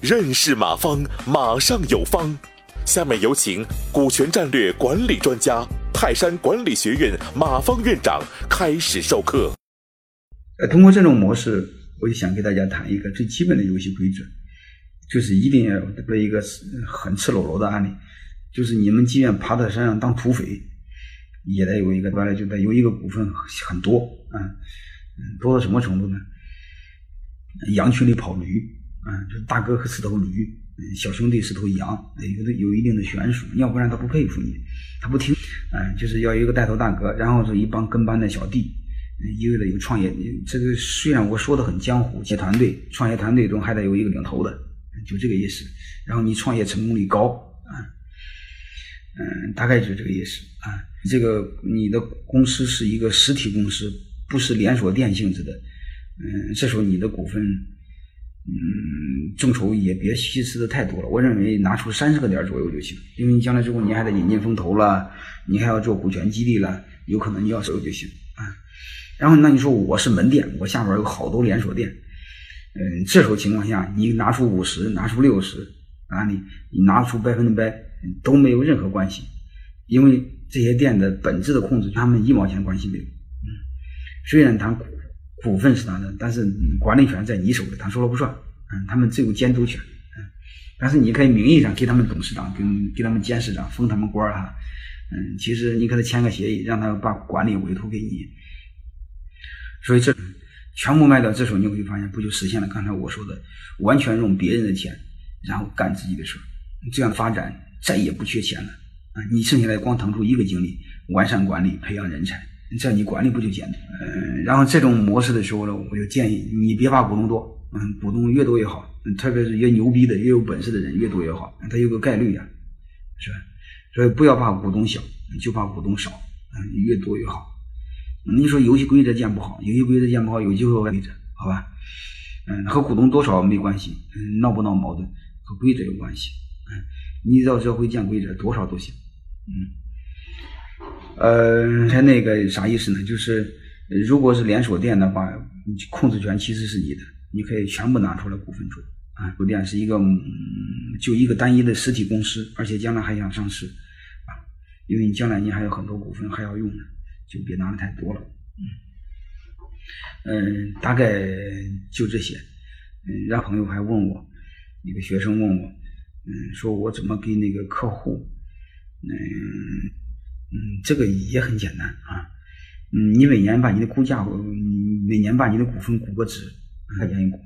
认识马方，马上有方。下面有请股权战略管理专家、泰山管理学院马方院长开始授课。呃，通过这种模式，我就想给大家谈一个最基本的游戏规则，就是一定要有一个很赤裸裸的案例，就是你们即便爬到山上当土匪，也得有一个，完了就得有一个股份很多啊，多到什么程度呢？羊群里跑驴，啊，就大哥是头驴。小兄弟是头羊，有的有一定的悬殊，要不然他不佩服你，他不听，啊，就是要一个带头大哥，然后是一帮跟班的小弟，一个的有创业，这个虽然我说的很江湖，接团队，创业团队中还得有一个领头的，就这个意思。然后你创业成功率高，啊，嗯，大概就是这个意思啊。这个你的公司是一个实体公司，不是连锁店性质的，嗯，这时候你的股份。嗯，众筹也别稀释的太多了。我认为拿出三十个点左右就行，因为你将来之后你还得引进风投了，你还要做股权激励了，有可能你要收就行啊。然后那你说我是门店，我下边有好多连锁店，嗯，这时候情况下你拿出五十，拿出六十啊，你你拿出百分之百都没有任何关系，因为这些店的本质的控制，他们一毛钱关系没有。虽然他。股份是他的，但是管理权在你手里，他说了不算。嗯，他们只有监督权。嗯，但是你可以名义上给他们董事长跟给他们监事长封他们官儿哈。嗯，其实你跟他签个协议，让他把管理委托给你。所以这全部卖掉，这时候你会发现，不就实现了刚才我说的，完全用别人的钱，然后干自己的事儿，这样发展再也不缺钱了。啊，你剩下来光腾出一个精力，完善管理，培养人才。这样你管理不就简单？嗯，然后这种模式的时候呢，我就建议你别怕股东多，嗯，股东越多越好，特别是越牛逼的、越有本事的人越多越好，他有个概率呀，是吧？所以不要怕股东小，就怕股东少，嗯，越多越好。你说游戏规则建不好，游戏规则建不好，有机会规则，好吧？嗯，和股东多少没关系，嗯，闹不闹矛盾和规则有关系，嗯，你只要学会建规则，多少都行，嗯。呃，他那个啥意思呢？就是如果是连锁店的话，控制权其实是你的，你可以全部拿出来股份做啊。酒店是一个就一个单一的实体公司，而且将来还想上市啊，因为你将来你还有很多股份还要用呢，就别拿的太多了。嗯，大概就这些。嗯，让朋友还问我，一个学生问我，嗯，说我怎么给那个客户，嗯。嗯，这个也很简单啊。嗯，你每年把你的股价，每年把你的股份估个值，块钱一股。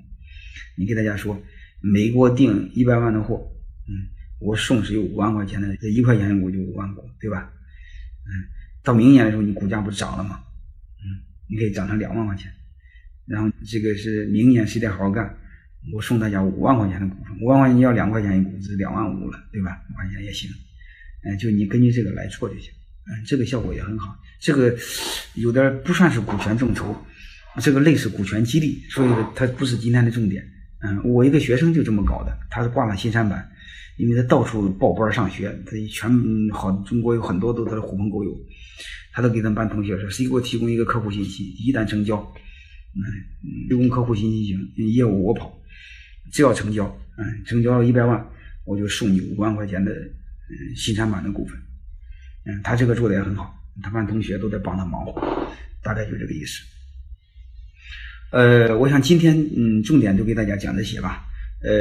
你给大家说，每给我订一百万的货，嗯，我送是有五万块钱的，这一块钱一股就五万股，对吧？嗯，到明年的时候，你股价不是涨了吗？嗯，你可以涨成两万块钱。然后这个是明年谁得好好干，我送大家五万块钱的股份，五万块钱要两块钱一股，是两万五了，对吧？五块钱也行。嗯，就你根据这个来做就行。嗯，这个效果也很好。这个有点不算是股权众筹，这个类似股权激励，所以它不是今天的重点。嗯，我一个学生就这么搞的，他是挂了新三板，因为他到处报班上学，他全好中国有很多都他的狐朋狗友，他都给他们班同学说，谁给我提供一个客户信息，一旦成交，嗯，提供客户信息行，业务我跑，只要成交，嗯，成交了一百万，我就送你五万块钱的嗯新三板的股份。嗯，他这个做的也很好，他班同学都在帮他忙活，大概就这个意思。呃，我想今天嗯，重点就给大家讲这些吧。呃，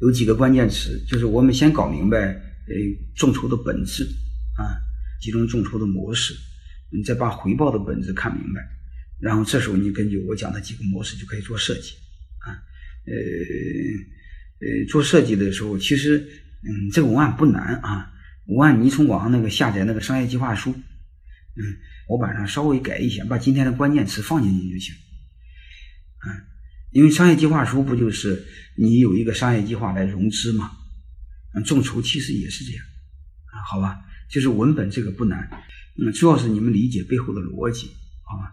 有几个关键词，就是我们先搞明白呃众筹的本质啊，几种众筹的模式，你再把回报的本质看明白，然后这时候你根据我讲的几个模式就可以做设计啊。呃呃，做设计的时候，其实嗯，这个文案不难啊。我按你从网上那个下载那个商业计划书，嗯，我把它稍微改一下，把今天的关键词放进去就行，啊，因为商业计划书不就是你有一个商业计划来融资嘛，嗯，众筹其实也是这样，啊，好吧，就是文本这个不难，嗯，主要是你们理解背后的逻辑，好吧。